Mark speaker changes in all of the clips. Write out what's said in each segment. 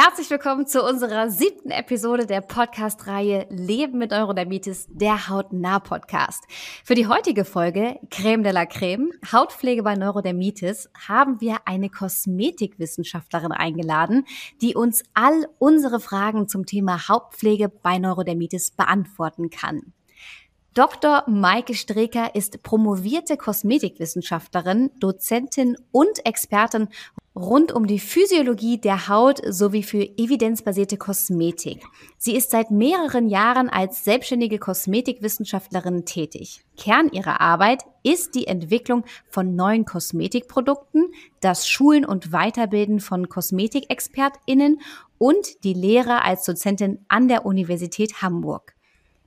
Speaker 1: Herzlich willkommen zu unserer siebten Episode der Podcast-Reihe Leben mit Neurodermitis, der Hautnah-Podcast. Für die heutige Folge Creme de la Creme, Hautpflege bei Neurodermitis, haben wir eine Kosmetikwissenschaftlerin eingeladen, die uns all unsere Fragen zum Thema Hautpflege bei Neurodermitis beantworten kann. Dr. Maike Streker ist promovierte Kosmetikwissenschaftlerin, Dozentin und Expertin rund um die Physiologie der Haut sowie für evidenzbasierte Kosmetik. Sie ist seit mehreren Jahren als selbstständige Kosmetikwissenschaftlerin tätig. Kern ihrer Arbeit ist die Entwicklung von neuen Kosmetikprodukten, das Schulen und Weiterbilden von Kosmetikexpertinnen und die Lehre als Dozentin an der Universität Hamburg.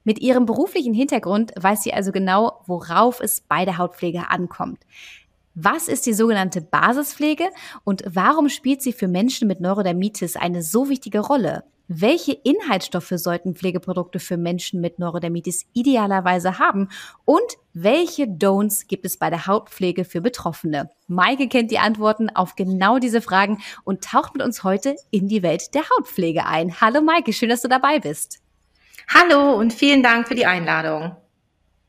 Speaker 1: Mit ihrem beruflichen Hintergrund weiß sie also genau, worauf es bei der Hautpflege ankommt. Was ist die sogenannte Basispflege und warum spielt sie für Menschen mit Neurodermitis eine so wichtige Rolle? Welche Inhaltsstoffe sollten Pflegeprodukte für Menschen mit Neurodermitis idealerweise haben? Und welche Don'ts gibt es bei der Hautpflege für Betroffene? Maike kennt die Antworten auf genau diese Fragen und taucht mit uns heute in die Welt der Hautpflege ein. Hallo Maike, schön, dass du dabei bist.
Speaker 2: Hallo und vielen Dank für die Einladung.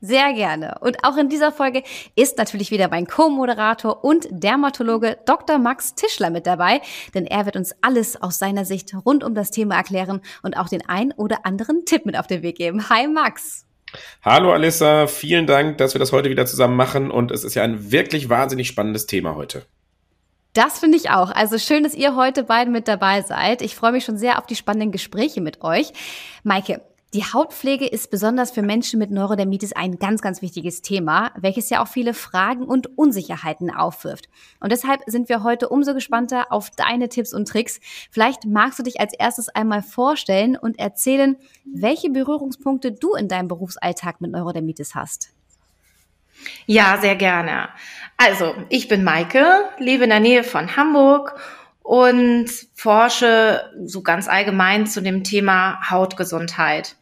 Speaker 1: Sehr gerne. Und auch in dieser Folge ist natürlich wieder mein Co-Moderator und Dermatologe Dr. Max Tischler mit dabei, denn er wird uns alles aus seiner Sicht rund um das Thema erklären und auch den ein oder anderen Tipp mit auf den Weg geben. Hi Max.
Speaker 3: Hallo Alissa, vielen Dank, dass wir das heute wieder zusammen machen und es ist ja ein wirklich wahnsinnig spannendes Thema heute.
Speaker 1: Das finde ich auch. Also schön, dass ihr heute beiden mit dabei seid. Ich freue mich schon sehr auf die spannenden Gespräche mit euch. Maike, die Hautpflege ist besonders für Menschen mit Neurodermitis ein ganz, ganz wichtiges Thema, welches ja auch viele Fragen und Unsicherheiten aufwirft. Und deshalb sind wir heute umso gespannter auf deine Tipps und Tricks. Vielleicht magst du dich als erstes einmal vorstellen und erzählen, welche Berührungspunkte du in deinem Berufsalltag mit Neurodermitis hast.
Speaker 2: Ja, sehr gerne. Also, ich bin Maike, lebe in der Nähe von Hamburg und forsche so ganz allgemein zu dem Thema Hautgesundheit.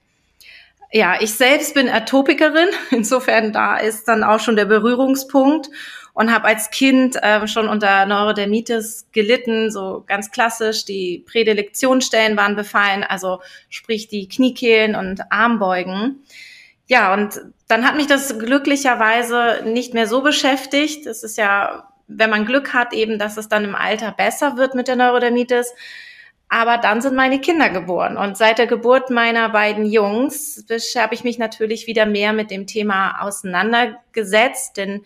Speaker 2: Ja, ich selbst bin Atopikerin. Insofern da ist dann auch schon der Berührungspunkt und habe als Kind äh, schon unter Neurodermitis gelitten, so ganz klassisch. Die Prädilektionsstellen waren befallen, also sprich die Kniekehlen und Armbeugen. Ja, und dann hat mich das glücklicherweise nicht mehr so beschäftigt. Es ist ja, wenn man Glück hat, eben, dass es dann im Alter besser wird mit der Neurodermitis. Aber dann sind meine Kinder geboren. Und seit der Geburt meiner beiden Jungs habe ich mich natürlich wieder mehr mit dem Thema auseinandergesetzt, denn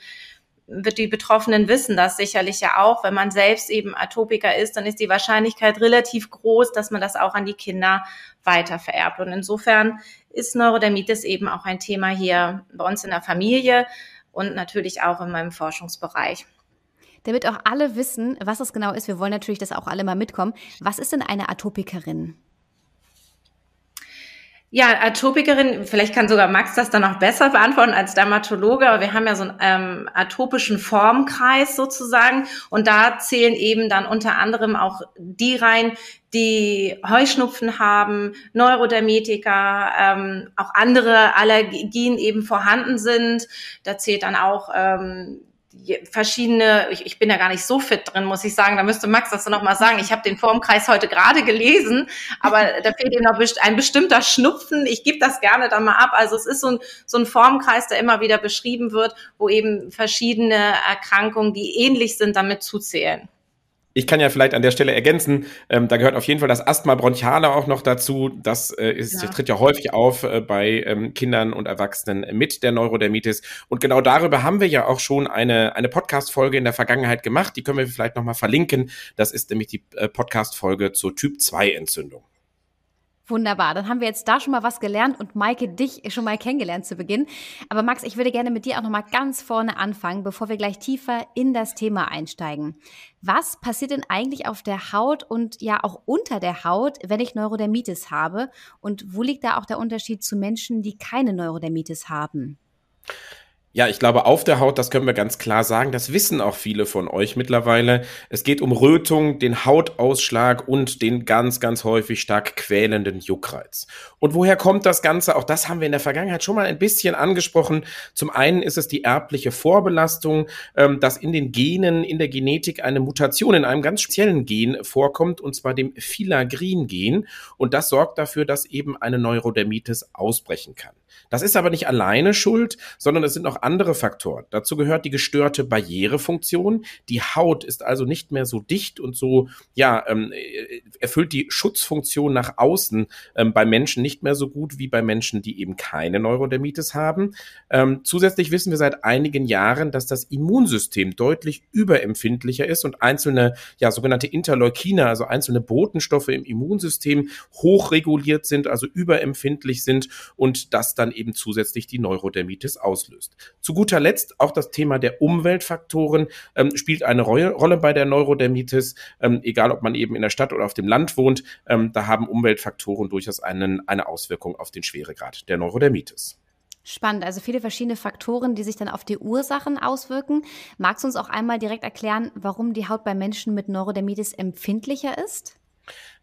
Speaker 2: die Betroffenen wissen das sicherlich ja auch. Wenn man selbst eben Atopiker ist, dann ist die Wahrscheinlichkeit relativ groß, dass man das auch an die Kinder weiter vererbt. Und insofern ist Neurodermitis eben auch ein Thema hier bei uns in der Familie und natürlich auch in meinem Forschungsbereich
Speaker 1: damit auch alle wissen, was es genau ist. Wir wollen natürlich, dass auch alle mal mitkommen. Was ist denn eine Atopikerin?
Speaker 2: Ja, Atopikerin, vielleicht kann sogar Max das dann auch besser beantworten als Dermatologe, aber wir haben ja so einen ähm, atopischen Formkreis sozusagen und da zählen eben dann unter anderem auch die rein, die Heuschnupfen haben, Neurodermetiker, ähm, auch andere Allergien eben vorhanden sind. Da zählt dann auch ähm, verschiedene, ich, ich bin da gar nicht so fit drin, muss ich sagen. Da müsste Max das noch mal sagen. Ich habe den Formkreis heute gerade gelesen, aber da fehlt ihm noch ein bestimmter Schnupfen. Ich gebe das gerne dann mal ab. Also es ist so ein, so ein Formkreis, der immer wieder beschrieben wird, wo eben verschiedene Erkrankungen, die ähnlich sind, damit zuzählen.
Speaker 3: Ich kann ja vielleicht an der Stelle ergänzen, ähm, da gehört auf jeden Fall das Asthma bronchiale auch noch dazu. Das äh, ist, ja. tritt ja häufig auf äh, bei ähm, Kindern und Erwachsenen mit der Neurodermitis. Und genau darüber haben wir ja auch schon eine, eine Podcast-Folge in der Vergangenheit gemacht. Die können wir vielleicht nochmal verlinken. Das ist nämlich die äh, Podcast-Folge zur Typ-2-Entzündung.
Speaker 1: Wunderbar, dann haben wir jetzt da schon mal was gelernt und Maike dich schon mal kennengelernt zu Beginn. Aber Max, ich würde gerne mit dir auch noch mal ganz vorne anfangen, bevor wir gleich tiefer in das Thema einsteigen. Was passiert denn eigentlich auf der Haut und ja auch unter der Haut, wenn ich Neurodermitis habe? Und wo liegt da auch der Unterschied zu Menschen, die keine Neurodermitis haben?
Speaker 3: Ja, ich glaube, auf der Haut, das können wir ganz klar sagen, das wissen auch viele von euch mittlerweile. Es geht um Rötung, den Hautausschlag und den ganz, ganz häufig stark quälenden Juckreiz. Und woher kommt das Ganze? Auch das haben wir in der Vergangenheit schon mal ein bisschen angesprochen. Zum einen ist es die erbliche Vorbelastung, ähm, dass in den Genen, in der Genetik eine Mutation in einem ganz speziellen Gen vorkommt, und zwar dem Filagrin-Gen. Und das sorgt dafür, dass eben eine Neurodermitis ausbrechen kann. Das ist aber nicht alleine schuld, sondern es sind noch andere Faktoren. Dazu gehört die gestörte Barrierefunktion. Die Haut ist also nicht mehr so dicht und so, ja, ähm, äh, erfüllt die Schutzfunktion nach außen ähm, bei Menschen nicht mehr so gut wie bei Menschen, die eben keine Neurodermitis haben. Ähm, zusätzlich wissen wir seit einigen Jahren, dass das Immunsystem deutlich überempfindlicher ist und einzelne, ja, sogenannte Interleukine, also einzelne Botenstoffe im Immunsystem hochreguliert sind, also überempfindlich sind und das dann eben zusätzlich die Neurodermitis auslöst. Zu guter Letzt auch das Thema der Umweltfaktoren ähm, spielt eine Rolle bei der Neurodermitis, ähm, egal ob man eben in der Stadt oder auf dem Land wohnt. Ähm, da haben Umweltfaktoren durchaus einen, eine Auswirkung auf den Schweregrad der Neurodermitis.
Speaker 1: Spannend, also viele verschiedene Faktoren, die sich dann auf die Ursachen auswirken. Magst du uns auch einmal direkt erklären, warum die Haut bei Menschen mit Neurodermitis empfindlicher ist?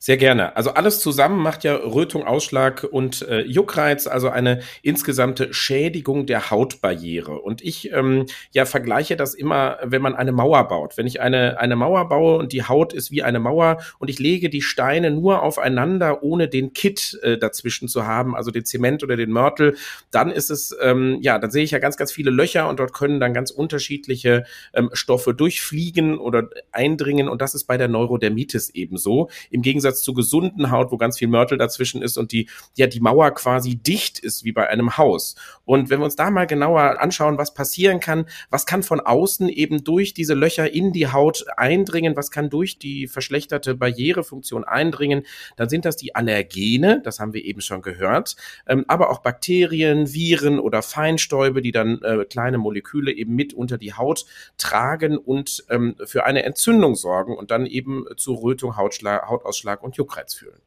Speaker 3: Sehr gerne. Also alles zusammen macht ja Rötung, Ausschlag und äh, Juckreiz, also eine insgesamte Schädigung der Hautbarriere. Und ich ähm, ja vergleiche das immer, wenn man eine Mauer baut. Wenn ich eine, eine Mauer baue und die Haut ist wie eine Mauer und ich lege die Steine nur aufeinander, ohne den Kit äh, dazwischen zu haben, also den Zement oder den Mörtel, dann ist es, ähm, ja, dann sehe ich ja ganz, ganz viele Löcher und dort können dann ganz unterschiedliche ähm, Stoffe durchfliegen oder eindringen. Und das ist bei der Neurodermitis ebenso. Im Gegensatz zur gesunden Haut, wo ganz viel Mörtel dazwischen ist und die, ja, die Mauer quasi dicht ist wie bei einem Haus. Und wenn wir uns da mal genauer anschauen, was passieren kann, was kann von außen eben durch diese Löcher in die Haut eindringen, was kann durch die verschlechterte Barrierefunktion eindringen, dann sind das die Allergene, das haben wir eben schon gehört, ähm, aber auch Bakterien, Viren oder Feinstäube, die dann äh, kleine Moleküle eben mit unter die Haut tragen und ähm, für eine Entzündung sorgen und dann eben zu Rötung, Hautschlag, Hautausschlag und Juckreiz fühlen.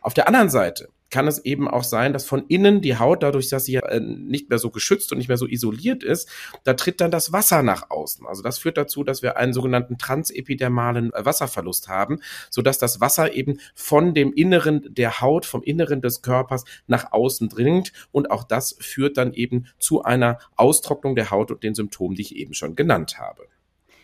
Speaker 3: Auf der anderen Seite kann es eben auch sein, dass von innen die Haut, dadurch, dass sie äh, nicht mehr so geschützt und nicht mehr so isoliert ist, da tritt dann das Wasser nach außen. Also das führt dazu, dass wir einen sogenannten transepidermalen äh, Wasserverlust haben, sodass das Wasser eben von dem Inneren der Haut, vom Inneren des Körpers nach außen dringt. Und auch das führt dann eben zu einer Austrocknung der Haut und den Symptomen, die ich eben schon genannt habe.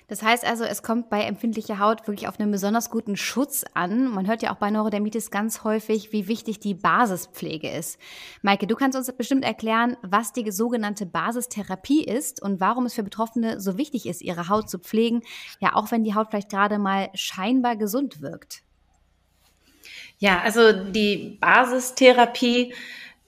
Speaker 1: Das heißt also, es kommt bei empfindlicher Haut wirklich auf einen besonders guten Schutz an. Man hört ja auch bei Neurodermitis ganz häufig, wie wichtig die Basispflege ist. Maike, du kannst uns bestimmt erklären, was die sogenannte Basistherapie ist und warum es für Betroffene so wichtig ist, ihre Haut zu pflegen, ja auch wenn die Haut vielleicht gerade mal scheinbar gesund wirkt.
Speaker 2: Ja, also die Basistherapie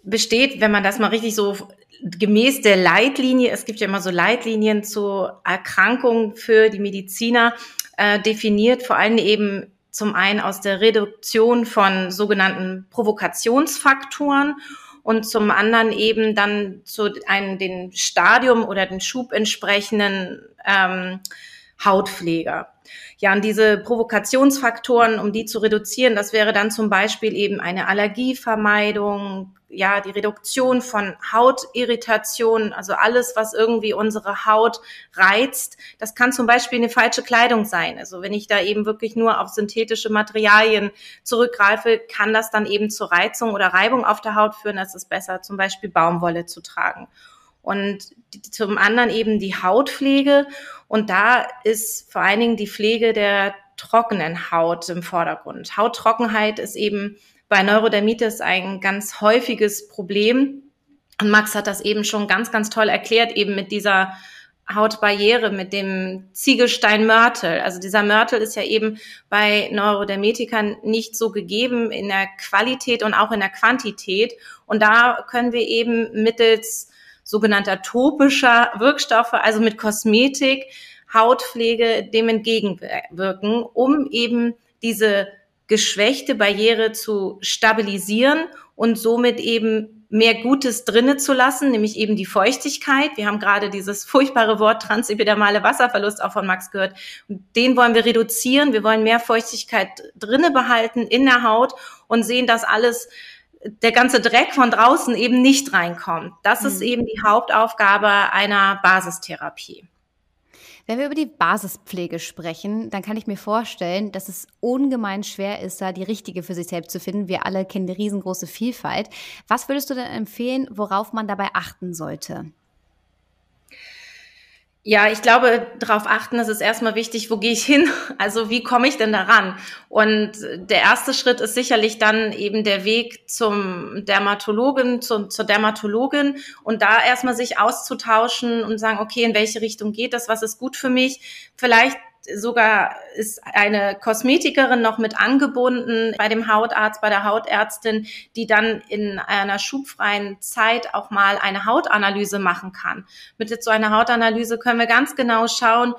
Speaker 2: besteht, wenn man das mal richtig so gemäß der Leitlinie, es gibt ja immer so Leitlinien zu Erkrankungen für die Mediziner, äh, definiert, vor allem eben zum einen aus der Reduktion von sogenannten Provokationsfaktoren und zum anderen eben dann zu einem den Stadium oder den Schub entsprechenden ähm, Hautpfleger. Ja, und diese Provokationsfaktoren, um die zu reduzieren, das wäre dann zum Beispiel eben eine Allergievermeidung, ja, die Reduktion von Hautirritationen, also alles, was irgendwie unsere Haut reizt. Das kann zum Beispiel eine falsche Kleidung sein. Also wenn ich da eben wirklich nur auf synthetische Materialien zurückgreife, kann das dann eben zur Reizung oder Reibung auf der Haut führen. Es ist besser, zum Beispiel Baumwolle zu tragen. Und zum anderen eben die Hautpflege. Und da ist vor allen Dingen die Pflege der trockenen Haut im Vordergrund. Hauttrockenheit ist eben bei Neurodermitis ein ganz häufiges Problem. Und Max hat das eben schon ganz, ganz toll erklärt, eben mit dieser Hautbarriere, mit dem Ziegelsteinmörtel. Also dieser Mörtel ist ja eben bei Neurodermitikern nicht so gegeben in der Qualität und auch in der Quantität. Und da können wir eben mittels sogenannter topischer Wirkstoffe, also mit Kosmetik, Hautpflege dem entgegenwirken, um eben diese geschwächte Barriere zu stabilisieren und somit eben mehr Gutes drinne zu lassen, nämlich eben die Feuchtigkeit. Wir haben gerade dieses furchtbare Wort transepidermale Wasserverlust auch von Max gehört. Den wollen wir reduzieren. Wir wollen mehr Feuchtigkeit drinne behalten in der Haut und sehen das alles der ganze Dreck von draußen eben nicht reinkommt. Das mhm. ist eben die Hauptaufgabe einer Basistherapie.
Speaker 1: Wenn wir über die Basispflege sprechen, dann kann ich mir vorstellen, dass es ungemein schwer ist, da die richtige für sich selbst zu finden. Wir alle kennen die riesengroße Vielfalt. Was würdest du denn empfehlen, worauf man dabei achten sollte?
Speaker 2: Ja, ich glaube, darauf achten, es ist erstmal wichtig, wo gehe ich hin? Also wie komme ich denn daran? Und der erste Schritt ist sicherlich dann eben der Weg zum Dermatologen, zum, zur Dermatologin und da erstmal sich auszutauschen und sagen, okay, in welche Richtung geht das? Was ist gut für mich? Vielleicht sogar ist eine Kosmetikerin noch mit angebunden bei dem Hautarzt, bei der Hautärztin, die dann in einer schubfreien Zeit auch mal eine Hautanalyse machen kann. Mit so einer Hautanalyse können wir ganz genau schauen,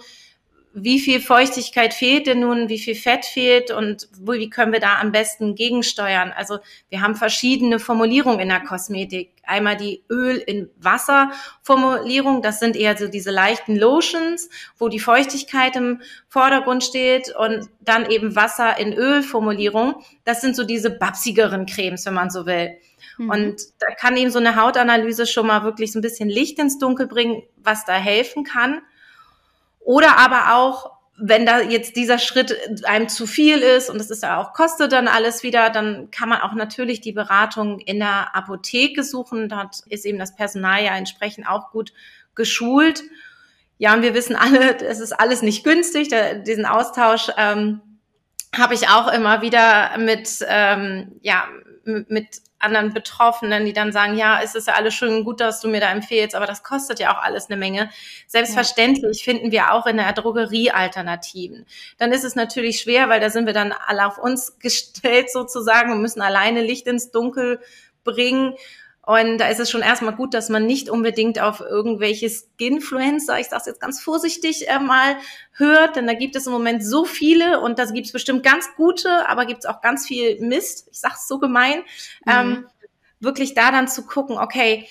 Speaker 2: wie viel Feuchtigkeit fehlt denn nun, wie viel Fett fehlt und wie können wir da am besten gegensteuern. Also wir haben verschiedene Formulierungen in der Kosmetik. Einmal die Öl in Wasser Formulierung, das sind eher so diese leichten Lotions, wo die Feuchtigkeit im Vordergrund steht und dann eben Wasser in Öl Formulierung. Das sind so diese babsigeren Cremes, wenn man so will. Mhm. Und da kann eben so eine Hautanalyse schon mal wirklich so ein bisschen Licht ins Dunkel bringen, was da helfen kann. Oder aber auch, wenn da jetzt dieser Schritt einem zu viel ist und es ist ja auch kostet dann alles wieder, dann kann man auch natürlich die Beratung in der Apotheke suchen. Dort ist eben das Personal ja entsprechend auch gut geschult. Ja, und wir wissen alle, es ist alles nicht günstig. Der, diesen Austausch ähm, habe ich auch immer wieder mit, ähm, ja, mit anderen Betroffenen, die dann sagen, ja, es ist ja alles schön gut, dass du mir da empfehlst, aber das kostet ja auch alles eine Menge. Selbstverständlich ja. finden wir auch in der Drogerie Alternativen. Dann ist es natürlich schwer, weil da sind wir dann alle auf uns gestellt sozusagen und müssen alleine Licht ins Dunkel bringen. Und da ist es schon erstmal gut, dass man nicht unbedingt auf irgendwelche Skinfluencer, ich sage es jetzt ganz vorsichtig, äh, mal hört, denn da gibt es im Moment so viele und da gibt es bestimmt ganz gute, aber gibt es auch ganz viel Mist, ich sage es so gemein, mhm. ähm, wirklich da dann zu gucken, okay,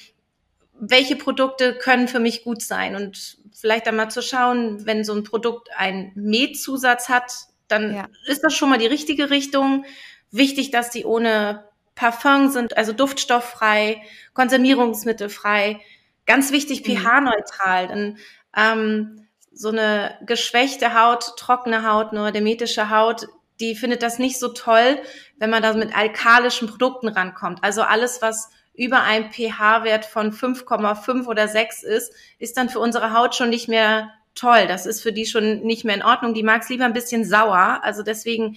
Speaker 2: welche Produkte können für mich gut sein und vielleicht einmal zu schauen, wenn so ein Produkt einen Metzusatz hat, dann ja. ist das schon mal die richtige Richtung. Wichtig, dass die ohne Parfum sind, also duftstofffrei, konservierungsmittelfrei. Ganz wichtig, mhm. pH-neutral. Denn ähm, so eine geschwächte Haut, trockene Haut, neurodermitische Haut, die findet das nicht so toll, wenn man da mit alkalischen Produkten rankommt. Also alles, was über einem pH-Wert von 5,5 oder 6 ist, ist dann für unsere Haut schon nicht mehr toll. Das ist für die schon nicht mehr in Ordnung. Die mag es lieber ein bisschen sauer. Also deswegen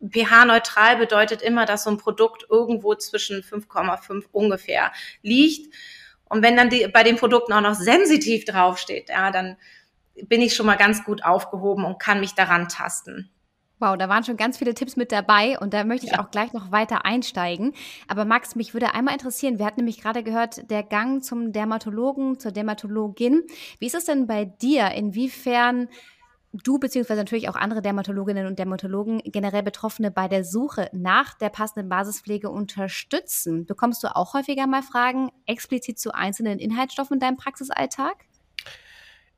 Speaker 2: pH-neutral bedeutet immer, dass so ein Produkt irgendwo zwischen 5,5 ungefähr liegt. Und wenn dann die, bei den Produkten auch noch sensitiv draufsteht, ja, dann bin ich schon mal ganz gut aufgehoben und kann mich daran tasten.
Speaker 1: Wow, da waren schon ganz viele Tipps mit dabei und da möchte ich ja. auch gleich noch weiter einsteigen. Aber Max, mich würde einmal interessieren, wir hatten nämlich gerade gehört, der Gang zum Dermatologen, zur Dermatologin. Wie ist es denn bei dir? Inwiefern du beziehungsweise natürlich auch andere Dermatologinnen und Dermatologen generell Betroffene bei der Suche nach der passenden Basispflege unterstützen? Bekommst du auch häufiger mal Fragen explizit zu einzelnen Inhaltsstoffen in deinem Praxisalltag?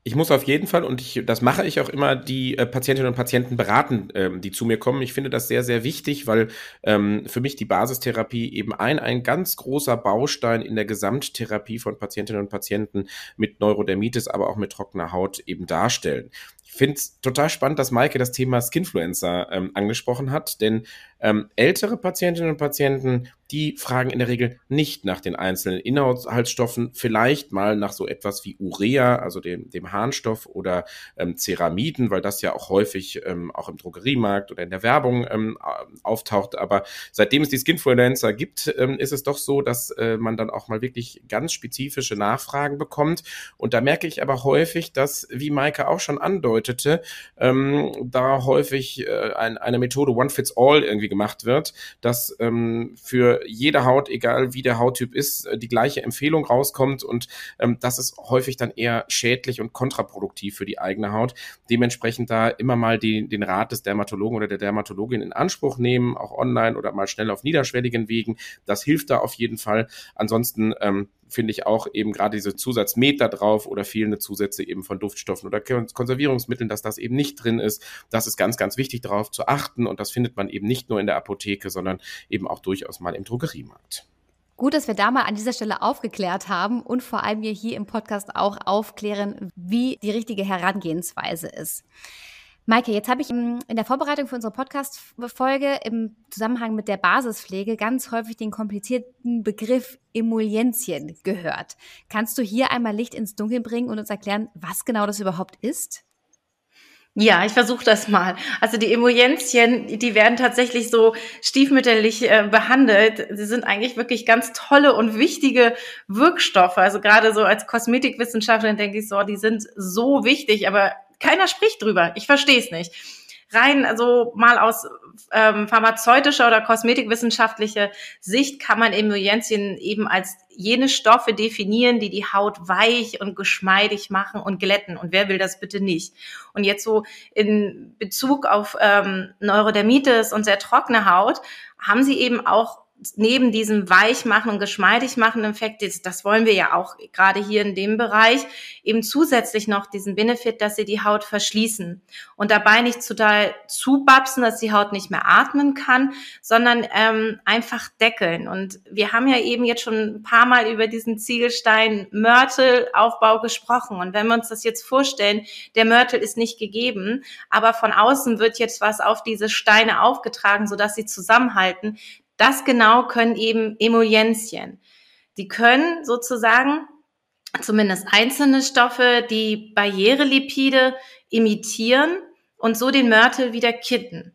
Speaker 3: Ich muss auf jeden Fall, und ich, das mache ich auch immer, die äh, Patientinnen und Patienten beraten, ähm, die zu mir kommen. Ich finde das sehr, sehr wichtig, weil ähm, für mich die Basistherapie eben ein, ein ganz großer Baustein in der Gesamttherapie von Patientinnen und Patienten mit Neurodermitis, aber auch mit trockener Haut eben darstellen. Ich finde es total spannend, dass Maike das Thema Skinfluencer ähm, angesprochen hat, denn ähm, ältere Patientinnen und Patienten, die fragen in der Regel nicht nach den einzelnen Inhaltsstoffen, vielleicht mal nach so etwas wie Urea, also dem, dem Harnstoff oder ähm, Ceramiden, weil das ja auch häufig ähm, auch im Drogeriemarkt oder in der Werbung ähm, auftaucht. Aber seitdem es die Skinfluencer gibt, ähm, ist es doch so, dass äh, man dann auch mal wirklich ganz spezifische Nachfragen bekommt. Und da merke ich aber häufig, dass, wie Maike auch schon andeutete, ähm, da häufig äh, ein, eine Methode One Fits All irgendwie gemacht wird, dass ähm, für jede Haut, egal wie der Hauttyp ist, äh, die gleiche Empfehlung rauskommt und ähm, das ist häufig dann eher schädlich und kontraproduktiv für die eigene Haut. Dementsprechend da immer mal die, den Rat des Dermatologen oder der Dermatologin in Anspruch nehmen, auch online oder mal schnell auf niederschwelligen Wegen. Das hilft da auf jeden Fall. Ansonsten ähm, finde ich auch eben gerade diese Zusatzmet da drauf oder fehlende Zusätze eben von Duftstoffen oder Konservierungsmitteln, dass das eben nicht drin ist. Das ist ganz, ganz wichtig darauf zu achten und das findet man eben nicht nur in der Apotheke, sondern eben auch durchaus mal im Drogeriemarkt.
Speaker 1: Gut, dass wir da mal an dieser Stelle aufgeklärt haben und vor allem wir hier im Podcast auch aufklären, wie die richtige Herangehensweise ist. Maike, jetzt habe ich in der Vorbereitung für unsere Podcast-Folge im Zusammenhang mit der Basispflege ganz häufig den komplizierten Begriff Emulgenzien gehört. Kannst du hier einmal Licht ins Dunkel bringen und uns erklären, was genau das überhaupt ist?
Speaker 2: Ja, ich versuche das mal. Also die Emulgenzien, die werden tatsächlich so stiefmütterlich äh, behandelt. Sie sind eigentlich wirklich ganz tolle und wichtige Wirkstoffe. Also gerade so als Kosmetikwissenschaftlerin denke ich so, die sind so wichtig, aber keiner spricht drüber. Ich verstehe es nicht. Rein, also mal aus ähm, pharmazeutischer oder kosmetikwissenschaftlicher Sicht kann man Emulgenzien eben als jene Stoffe definieren, die die Haut weich und geschmeidig machen und glätten. Und wer will das bitte nicht? Und jetzt so in Bezug auf ähm, Neurodermitis und sehr trockene Haut haben sie eben auch neben diesem Weichmachen und geschmeidig machen Effekt, das wollen wir ja auch gerade hier in dem Bereich, eben zusätzlich noch diesen Benefit, dass sie die Haut verschließen und dabei nicht total zubapsen, dass die Haut nicht mehr atmen kann, sondern ähm, einfach deckeln. Und wir haben ja eben jetzt schon ein paar Mal über diesen Ziegelstein-Mörtelaufbau gesprochen. Und wenn wir uns das jetzt vorstellen, der Mörtel ist nicht gegeben, aber von außen wird jetzt was auf diese Steine aufgetragen, sodass sie zusammenhalten, das genau können eben Emulgenzien. Die können sozusagen zumindest einzelne Stoffe die Barrierelipide imitieren und so den Mörtel wieder kitten.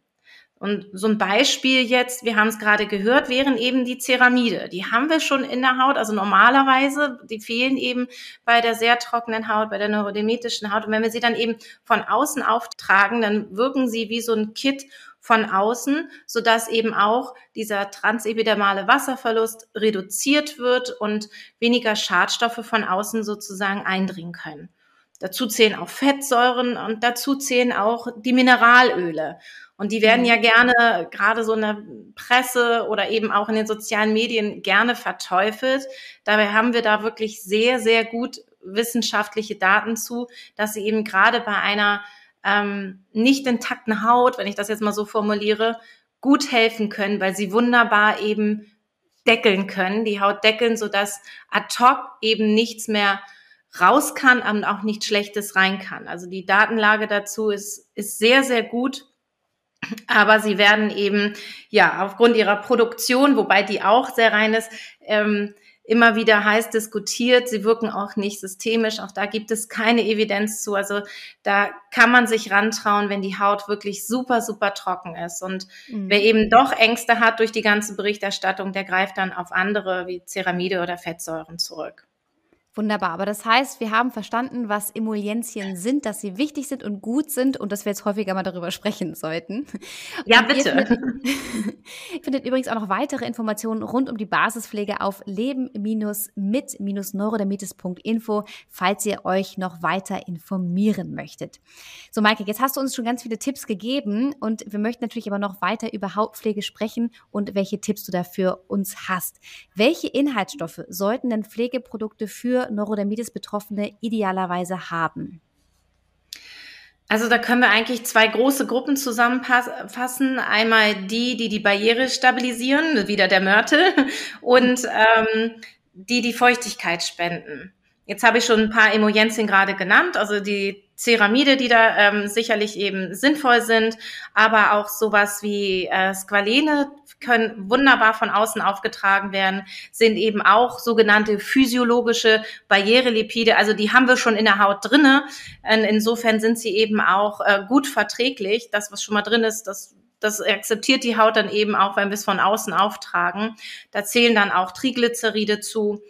Speaker 2: Und so ein Beispiel jetzt, wir haben es gerade gehört, wären eben die Ceramide. Die haben wir schon in der Haut, also normalerweise, die fehlen eben bei der sehr trockenen Haut, bei der neurodermitischen Haut. Und wenn wir sie dann eben von außen auftragen, dann wirken sie wie so ein Kit von außen, so dass eben auch dieser transepidermale Wasserverlust reduziert wird und weniger Schadstoffe von außen sozusagen eindringen können. Dazu zählen auch Fettsäuren und dazu zählen auch die Mineralöle. Und die werden mhm. ja gerne, gerade so in der Presse oder eben auch in den sozialen Medien, gerne verteufelt. Dabei haben wir da wirklich sehr, sehr gut wissenschaftliche Daten zu, dass sie eben gerade bei einer ähm, nicht intakten Haut, wenn ich das jetzt mal so formuliere, gut helfen können, weil sie wunderbar eben deckeln können, die Haut deckeln, sodass ad hoc eben nichts mehr raus kann und auch nichts Schlechtes rein kann. Also die Datenlage dazu ist, ist sehr, sehr gut. Aber sie werden eben, ja, aufgrund ihrer Produktion, wobei die auch sehr rein ist, ähm, immer wieder heiß diskutiert. Sie wirken auch nicht systemisch. Auch da gibt es keine Evidenz zu. Also da kann man sich rantrauen, wenn die Haut wirklich super, super trocken ist. Und mhm. wer eben doch Ängste hat durch die ganze Berichterstattung, der greift dann auf andere wie Ceramide oder Fettsäuren zurück.
Speaker 1: Wunderbar. Aber das heißt, wir haben verstanden, was Emulgenzien sind, dass sie wichtig sind und gut sind und dass wir jetzt häufiger mal darüber sprechen sollten.
Speaker 2: Ja, und bitte.
Speaker 1: Ihr findet, findet, übrigens auch noch weitere Informationen rund um die Basispflege auf leben-mit-neurodermitis.info, falls ihr euch noch weiter informieren möchtet. So, Maike, jetzt hast du uns schon ganz viele Tipps gegeben und wir möchten natürlich aber noch weiter über Hautpflege sprechen und welche Tipps du dafür uns hast. Welche Inhaltsstoffe sollten denn Pflegeprodukte für Neurodermitis-Betroffene idealerweise haben?
Speaker 2: Also da können wir eigentlich zwei große Gruppen zusammenfassen. Einmal die, die die Barriere stabilisieren, wieder der Mörtel, und ähm, die die Feuchtigkeit spenden. Jetzt habe ich schon ein paar Emojenzien gerade genannt, also die Ceramide, die da ähm, sicherlich eben sinnvoll sind, aber auch sowas wie äh, Squalene können wunderbar von außen aufgetragen werden, sind eben auch sogenannte physiologische Barrierelipide, also die haben wir schon in der Haut drinne. Insofern sind sie eben auch äh, gut verträglich. Das, was schon mal drin ist, das das akzeptiert die Haut dann eben auch, wenn wir es von außen auftragen. Da zählen dann auch Triglyceride zu.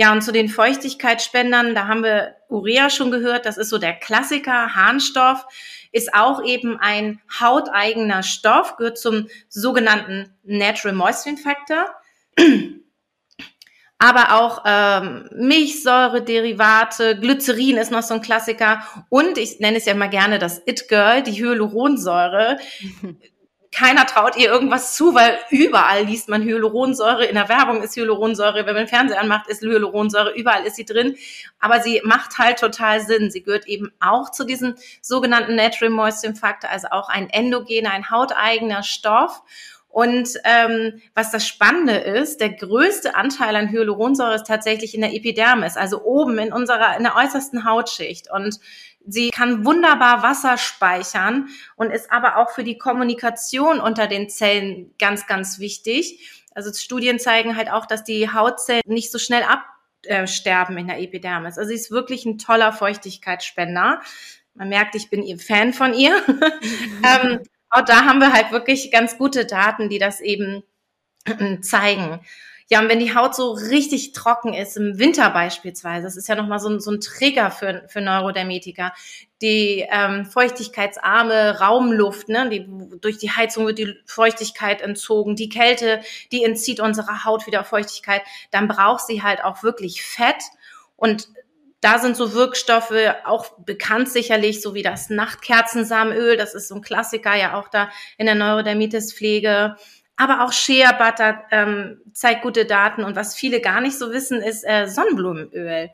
Speaker 2: Ja, und zu den Feuchtigkeitsspendern, da haben wir Urea schon gehört, das ist so der Klassiker, Harnstoff, ist auch eben ein hauteigener Stoff, gehört zum sogenannten Natural Moisturing Factor. Aber auch ähm, Milchsäure-Derivate, Glycerin ist noch so ein Klassiker. Und ich nenne es ja mal gerne das It-Girl, die Hyaluronsäure. keiner traut ihr irgendwas zu, weil überall liest man Hyaluronsäure. In der Werbung ist Hyaluronsäure, wenn man Fernseher anmacht, ist Hyaluronsäure, überall ist sie drin. Aber sie macht halt total Sinn. Sie gehört eben auch zu diesem sogenannten Natural Moisturing Factor, also auch ein endogener, ein hauteigener Stoff. Und ähm, was das Spannende ist, der größte Anteil an Hyaluronsäure ist tatsächlich in der Epidermis, also oben in unserer, in der äußersten Hautschicht. Und Sie kann wunderbar Wasser speichern und ist aber auch für die Kommunikation unter den Zellen ganz, ganz wichtig. Also Studien zeigen halt auch, dass die Hautzellen nicht so schnell absterben in der Epidermis. Also sie ist wirklich ein toller Feuchtigkeitsspender. Man merkt, ich bin Fan von ihr. ähm, auch da haben wir halt wirklich ganz gute Daten, die das eben zeigen. Ja, und wenn die Haut so richtig trocken ist, im Winter beispielsweise, das ist ja nochmal so, ein, so ein Trigger für, für Neurodermitiker, die ähm, feuchtigkeitsarme Raumluft, ne, die, durch die Heizung wird die Feuchtigkeit entzogen, die Kälte, die entzieht unserer Haut wieder Feuchtigkeit, dann braucht sie halt auch wirklich Fett. Und da sind so Wirkstoffe auch bekannt sicherlich, so wie das Nachtkerzensamenöl, das ist so ein Klassiker ja auch da in der Neurodermitis-Pflege aber auch Shea Butter ähm, zeigt gute Daten. Und was viele gar nicht so wissen, ist äh, Sonnenblumenöl.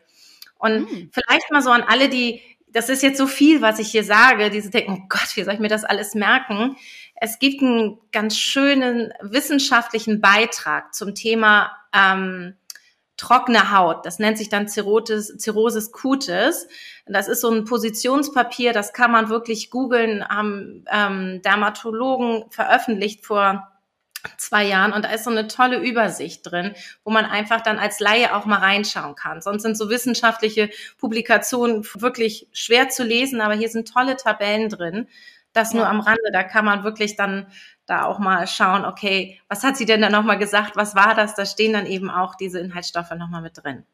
Speaker 2: Und mhm. vielleicht mal so an alle, die, das ist jetzt so viel, was ich hier sage, die so denken, oh Gott, wie soll ich mir das alles merken? Es gibt einen ganz schönen wissenschaftlichen Beitrag zum Thema ähm, trockene Haut. Das nennt sich dann Cirrhosis, Cirrhosis cutis. Das ist so ein Positionspapier, das kann man wirklich googeln, haben ähm, Dermatologen veröffentlicht vor zwei Jahren und da ist so eine tolle Übersicht drin, wo man einfach dann als Laie auch mal reinschauen kann. Sonst sind so wissenschaftliche Publikationen wirklich schwer zu lesen, aber hier sind tolle Tabellen drin. Das nur am Rande, da kann man wirklich dann da auch mal schauen, okay, was hat sie denn da nochmal gesagt, was war das? Da stehen dann eben auch diese Inhaltsstoffe nochmal mit drin.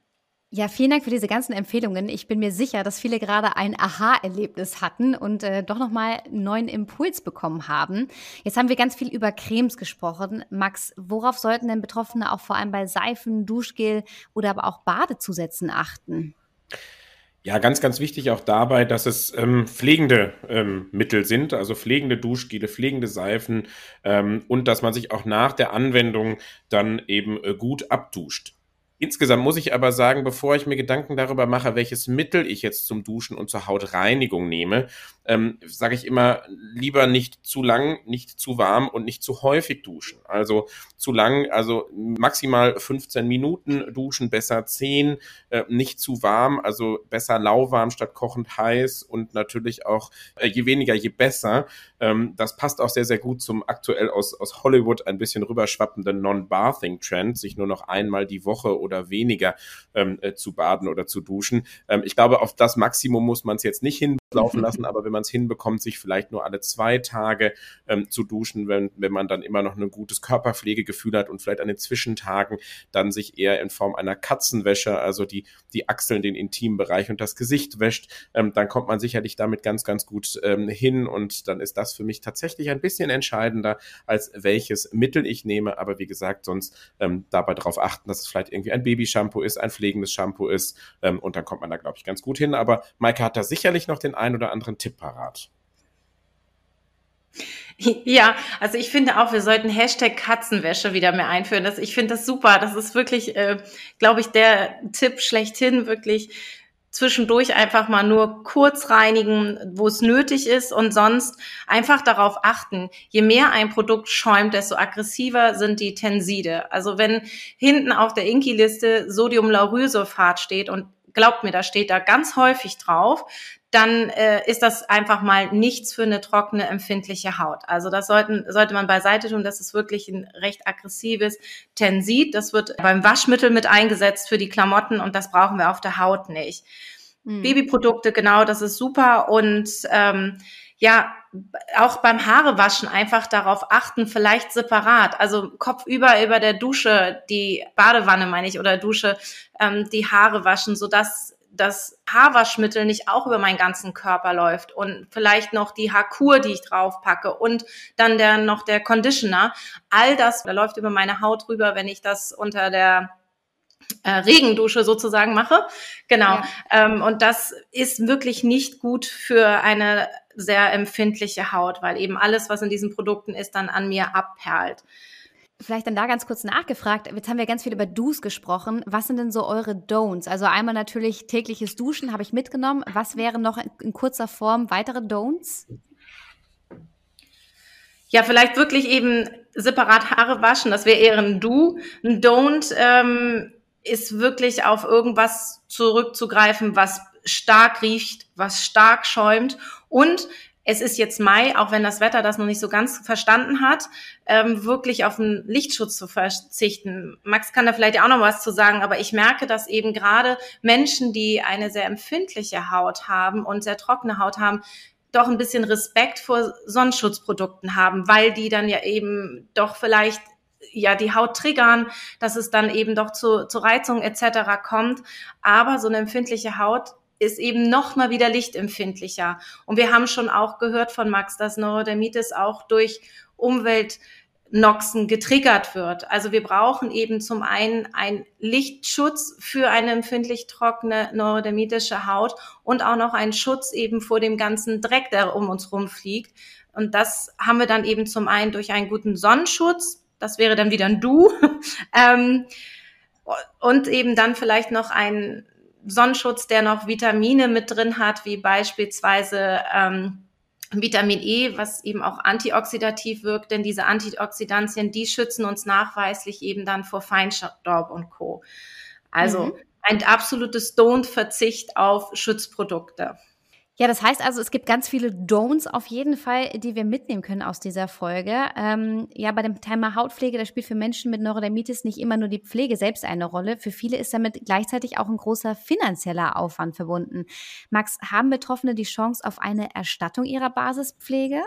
Speaker 1: Ja, vielen Dank für diese ganzen Empfehlungen. Ich bin mir sicher, dass viele gerade ein Aha-Erlebnis hatten und äh, doch nochmal einen neuen Impuls bekommen haben. Jetzt haben wir ganz viel über Cremes gesprochen. Max, worauf sollten denn Betroffene auch vor allem bei Seifen, Duschgel oder aber auch Badezusätzen achten?
Speaker 3: Ja, ganz, ganz wichtig auch dabei, dass es ähm, pflegende ähm, Mittel sind, also pflegende Duschgele, pflegende Seifen ähm, und dass man sich auch nach der Anwendung dann eben äh, gut abduscht. Insgesamt muss ich aber sagen, bevor ich mir Gedanken darüber mache, welches Mittel ich jetzt zum Duschen und zur Hautreinigung nehme, ähm, sage ich immer, lieber nicht zu lang, nicht zu warm und nicht zu häufig duschen. Also zu lang, also maximal 15 Minuten duschen, besser 10, äh, nicht zu warm, also besser lauwarm statt kochend heiß und natürlich auch äh, je weniger, je besser. Ähm, das passt auch sehr, sehr gut zum aktuell aus, aus Hollywood ein bisschen rüberschwappenden Non-Bathing-Trend, sich nur noch einmal die Woche oder weniger ähm, äh, zu baden oder zu duschen. Ähm, ich glaube, auf das Maximum muss man es jetzt nicht hinlaufen lassen, aber wenn man es hinbekommt, sich vielleicht nur alle zwei Tage ähm, zu duschen, wenn, wenn man dann immer noch ein gutes Körperpflegegefühl hat und vielleicht an den Zwischentagen dann sich eher in Form einer Katzenwäsche, also die, die Achseln, den Intimbereich und das Gesicht wäscht, ähm, dann kommt man sicherlich damit ganz, ganz gut ähm, hin und dann ist das für mich tatsächlich ein bisschen entscheidender, als welches Mittel ich nehme. Aber wie gesagt, sonst ähm, dabei darauf achten, dass es vielleicht irgendwie ein Babyshampoo ist, ein pflegendes Shampoo ist. Ähm, und dann kommt man da, glaube ich, ganz gut hin. Aber Maike hat da sicherlich noch den ein oder anderen Tipp parat.
Speaker 2: Ja, also ich finde auch, wir sollten Hashtag Katzenwäsche wieder mehr einführen. Das, ich finde das super. Das ist wirklich, äh, glaube ich, der Tipp schlechthin, wirklich zwischendurch einfach mal nur kurz reinigen, wo es nötig ist und sonst einfach darauf achten. Je mehr ein Produkt schäumt, desto aggressiver sind die Tenside. Also wenn hinten auf der Inki-Liste Sodiumlaurylsulfat steht und glaubt mir, da steht da ganz häufig drauf, dann äh, ist das einfach mal nichts für eine trockene, empfindliche Haut. Also das sollten, sollte man beiseite tun. Das ist wirklich ein recht aggressives Tensid. Das wird beim Waschmittel mit eingesetzt für die Klamotten und das brauchen wir auf der Haut nicht. Hm. Babyprodukte, genau, das ist super. Und ähm, ja, auch beim Haarewaschen einfach darauf achten, vielleicht separat. Also kopfüber über der Dusche, die Badewanne meine ich, oder Dusche, ähm, die Haare waschen, sodass das Haarwaschmittel nicht auch über meinen ganzen Körper läuft und vielleicht noch die Haarkur, die ich drauf packe und dann der, noch der Conditioner. All das, da läuft über meine Haut rüber, wenn ich das unter der äh, Regendusche sozusagen mache. Genau. Ja. Ähm, und das ist wirklich nicht gut für eine sehr empfindliche Haut, weil eben alles, was in diesen Produkten ist, dann an mir abperlt.
Speaker 1: Vielleicht dann da ganz kurz nachgefragt. Jetzt haben wir ganz viel über Do's gesprochen. Was sind denn so eure Don'ts? Also einmal natürlich tägliches Duschen habe ich mitgenommen. Was wären noch in kurzer Form weitere Don'ts?
Speaker 2: Ja, vielleicht wirklich eben separat Haare waschen. Das wäre eher ein Do. Ein Don't ähm, ist wirklich auf irgendwas zurückzugreifen, was stark riecht, was stark schäumt und es ist jetzt Mai, auch wenn das Wetter das noch nicht so ganz verstanden hat, ähm, wirklich auf den Lichtschutz zu verzichten. Max kann da vielleicht auch noch was zu sagen, aber ich merke, dass eben gerade Menschen, die eine sehr empfindliche Haut haben und sehr trockene Haut haben, doch ein bisschen Respekt vor Sonnenschutzprodukten haben, weil die dann ja eben doch vielleicht ja die Haut triggern, dass es dann eben doch zu, zu Reizungen etc. kommt. Aber so eine empfindliche Haut ist eben noch mal wieder lichtempfindlicher. Und wir haben schon auch gehört von Max, dass Neurodermitis auch durch Umweltnoxen getriggert wird. Also wir brauchen eben zum einen einen Lichtschutz für eine empfindlich trockene neurodermitische Haut und auch noch einen Schutz eben vor dem ganzen Dreck, der um uns rumfliegt. Und das haben wir dann eben zum einen durch einen guten Sonnenschutz. Das wäre dann wieder ein Du. ähm, und eben dann vielleicht noch ein Sonnenschutz, der noch Vitamine mit drin hat, wie beispielsweise ähm, Vitamin E, was eben auch antioxidativ wirkt, denn diese Antioxidantien, die schützen uns nachweislich eben dann vor Feinstaub und Co. Also mhm. ein absolutes Don't-Verzicht auf Schutzprodukte.
Speaker 1: Ja, das heißt also, es gibt ganz viele Don'ts auf jeden Fall, die wir mitnehmen können aus dieser Folge. Ähm, ja, bei dem Thema Hautpflege, da spielt für Menschen mit Neurodermitis nicht immer nur die Pflege selbst eine Rolle. Für viele ist damit gleichzeitig auch ein großer finanzieller Aufwand verbunden. Max, haben Betroffene die Chance auf eine Erstattung ihrer Basispflege?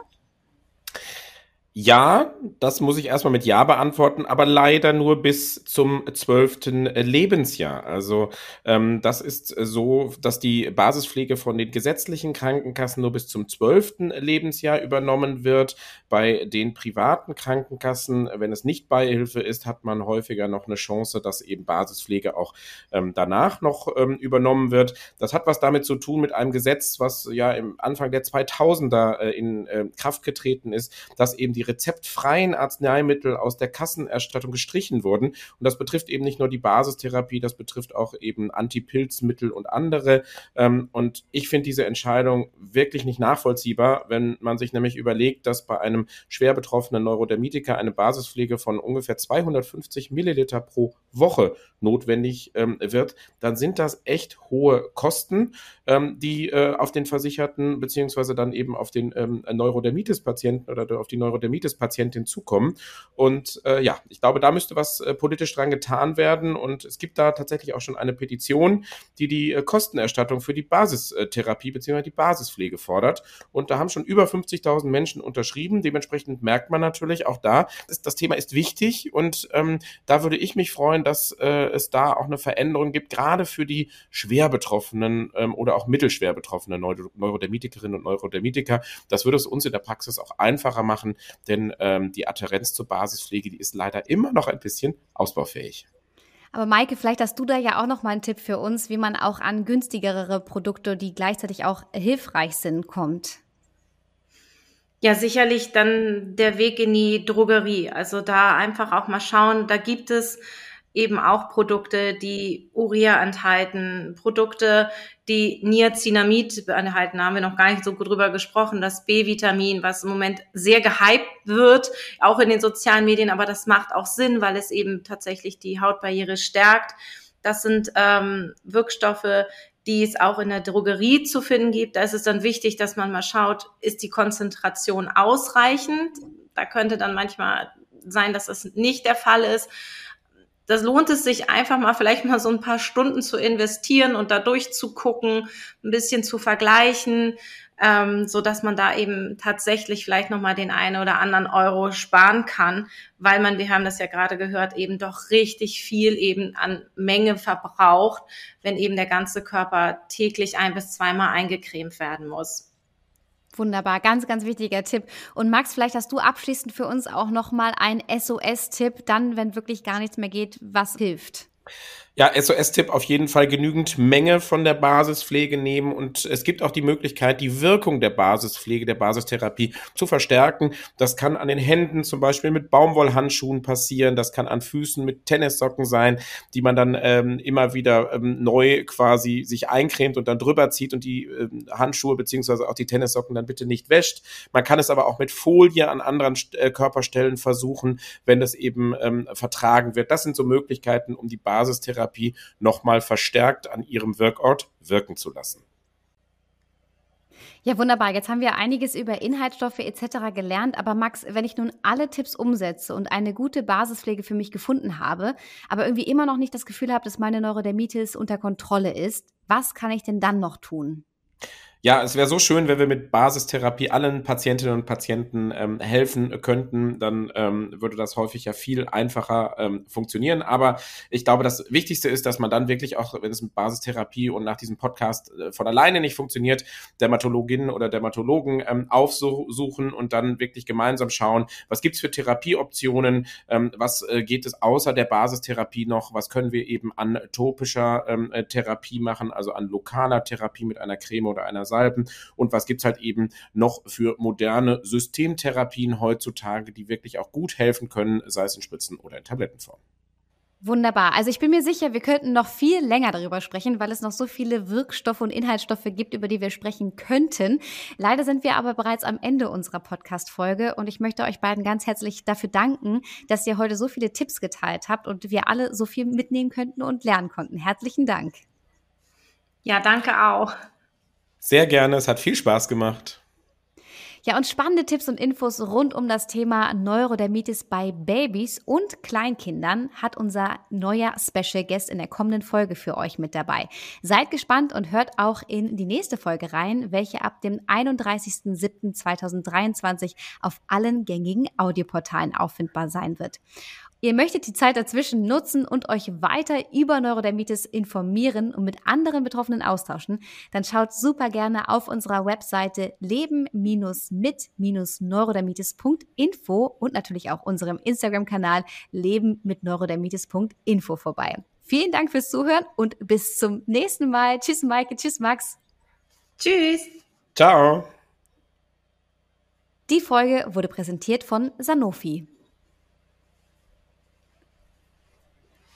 Speaker 3: Ja, das muss ich erstmal mit Ja beantworten, aber leider nur bis zum zwölften Lebensjahr. Also ähm, das ist so, dass die Basispflege von den gesetzlichen Krankenkassen nur bis zum zwölften Lebensjahr übernommen wird. Bei den privaten Krankenkassen, wenn es nicht Beihilfe ist, hat man häufiger noch eine Chance, dass eben Basispflege auch ähm, danach noch ähm, übernommen wird. Das hat was damit zu tun mit einem Gesetz, was ja im Anfang der 2000er äh, in äh, Kraft getreten ist, dass eben die rezeptfreien Arzneimittel aus der Kassenerstattung gestrichen wurden. Und das betrifft eben nicht nur die Basistherapie, das betrifft auch eben Antipilzmittel und andere. Ähm, und ich finde diese Entscheidung wirklich nicht nachvollziehbar, wenn man sich nämlich überlegt, dass bei einem schwer betroffenen Neurodermitiker eine Basispflege von ungefähr 250 Milliliter pro Woche notwendig ähm, wird, dann sind das echt hohe Kosten, ähm, die äh, auf den Versicherten beziehungsweise dann eben auf den Neurodermitis-Patienten oder auf die Neurodermitis Diabetes-Patientin zukommen. Und äh, ja, ich glaube, da müsste was äh, politisch dran getan werden. Und es gibt da tatsächlich auch schon eine Petition, die die äh, Kostenerstattung für die Basistherapie bzw. die Basispflege fordert. Und da haben schon über 50.000 Menschen unterschrieben. Dementsprechend merkt man natürlich auch da, das, das Thema ist wichtig. Und ähm, da würde ich mich freuen, dass äh, es da auch eine Veränderung gibt, gerade für die schwer Betroffenen ähm, oder auch mittelschwer betroffenen Neuro Neurodermitikerinnen und Neurodermitiker. Das würde es uns in der Praxis auch einfacher machen, denn ähm, die Adherenz zur Basispflege, die ist leider immer noch ein bisschen ausbaufähig.
Speaker 1: Aber Maike, vielleicht hast du da ja auch noch mal einen Tipp für uns, wie man auch an günstigere Produkte, die gleichzeitig auch hilfreich sind, kommt.
Speaker 2: Ja, sicherlich dann der Weg in die Drogerie. Also da einfach auch mal schauen, da gibt es eben auch Produkte, die Urea enthalten, Produkte, die Niacinamid enthalten, haben wir noch gar nicht so drüber gesprochen, das B-Vitamin, was im Moment sehr gehypt wird, auch in den sozialen Medien, aber das macht auch Sinn, weil es eben tatsächlich die Hautbarriere stärkt. Das sind ähm, Wirkstoffe, die es auch in der Drogerie zu finden gibt. Da ist es dann wichtig, dass man mal schaut, ist die Konzentration ausreichend? Da könnte dann manchmal sein, dass das nicht der Fall ist das lohnt es sich einfach mal vielleicht mal so ein paar Stunden zu investieren und da durchzugucken, ein bisschen zu vergleichen, ähm, so dass man da eben tatsächlich vielleicht noch mal den einen oder anderen Euro sparen kann, weil man, wir haben das ja gerade gehört, eben doch richtig viel eben an Menge verbraucht, wenn eben der ganze Körper täglich ein bis zweimal eingecremt werden muss.
Speaker 1: Wunderbar, ganz, ganz wichtiger Tipp. Und Max, vielleicht hast du abschließend für uns auch nochmal einen SOS-Tipp, dann, wenn wirklich gar nichts mehr geht, was hilft?
Speaker 3: Ja, SOS-Tipp auf jeden Fall genügend Menge von der Basispflege nehmen und es gibt auch die Möglichkeit, die Wirkung der Basispflege, der Basistherapie zu verstärken. Das kann an den Händen zum Beispiel mit Baumwollhandschuhen passieren, das kann an Füßen mit Tennissocken sein, die man dann ähm, immer wieder ähm, neu quasi sich eincremt und dann drüber zieht und die ähm, Handschuhe beziehungsweise auch die Tennissocken dann bitte nicht wäscht. Man kann es aber auch mit Folie an anderen äh, Körperstellen versuchen, wenn das eben ähm, vertragen wird. Das sind so Möglichkeiten, um die Basistherapie Therapie nochmal verstärkt an ihrem Wirkort wirken zu lassen.
Speaker 1: Ja, wunderbar. Jetzt haben wir einiges über Inhaltsstoffe etc. gelernt. Aber Max, wenn ich nun alle Tipps umsetze und eine gute Basispflege für mich gefunden habe, aber irgendwie immer noch nicht das Gefühl habe, dass meine Neurodermitis unter Kontrolle ist, was kann ich denn dann noch tun?
Speaker 3: Ja, es wäre so schön, wenn wir mit Basistherapie allen Patientinnen und Patienten ähm, helfen könnten. Dann ähm, würde das häufig ja viel einfacher ähm, funktionieren. Aber ich glaube, das Wichtigste ist, dass man dann wirklich auch, wenn es mit Basistherapie und nach diesem Podcast äh, von alleine nicht funktioniert, Dermatologinnen oder Dermatologen ähm, aufsuchen und dann wirklich gemeinsam schauen, was gibt's für Therapieoptionen, ähm, was äh, geht es außer der Basistherapie noch, was können wir eben an topischer ähm, äh, Therapie machen, also an lokaler Therapie mit einer Creme oder einer Salben und was gibt's halt eben noch für moderne Systemtherapien heutzutage, die wirklich auch gut helfen können, sei es in Spritzen oder in Tablettenform.
Speaker 1: Wunderbar. Also ich bin mir sicher, wir könnten noch viel länger darüber sprechen, weil es noch so viele Wirkstoffe und Inhaltsstoffe gibt, über die wir sprechen könnten. Leider sind wir aber bereits am Ende unserer Podcast-Folge und ich möchte euch beiden ganz herzlich dafür danken, dass ihr heute so viele Tipps geteilt habt und wir alle so viel mitnehmen könnten und lernen konnten. Herzlichen Dank.
Speaker 2: Ja, danke auch.
Speaker 3: Sehr gerne, es hat viel Spaß gemacht.
Speaker 1: Ja, und spannende Tipps und Infos rund um das Thema Neurodermitis bei Babys und Kleinkindern hat unser neuer Special Guest in der kommenden Folge für euch mit dabei. Seid gespannt und hört auch in die nächste Folge rein, welche ab dem 31.07.2023 auf allen gängigen Audioportalen auffindbar sein wird. Ihr möchtet die Zeit dazwischen nutzen und euch weiter über Neurodermitis informieren und mit anderen Betroffenen austauschen, dann schaut super gerne auf unserer Webseite leben-mit-neurodermitis.info und natürlich auch unserem Instagram-Kanal leben mit neurodermitis.info vorbei. Vielen Dank fürs Zuhören und bis zum nächsten Mal. Tschüss, Maike. Tschüss, Max.
Speaker 2: Tschüss.
Speaker 3: Ciao.
Speaker 1: Die Folge wurde präsentiert von Sanofi.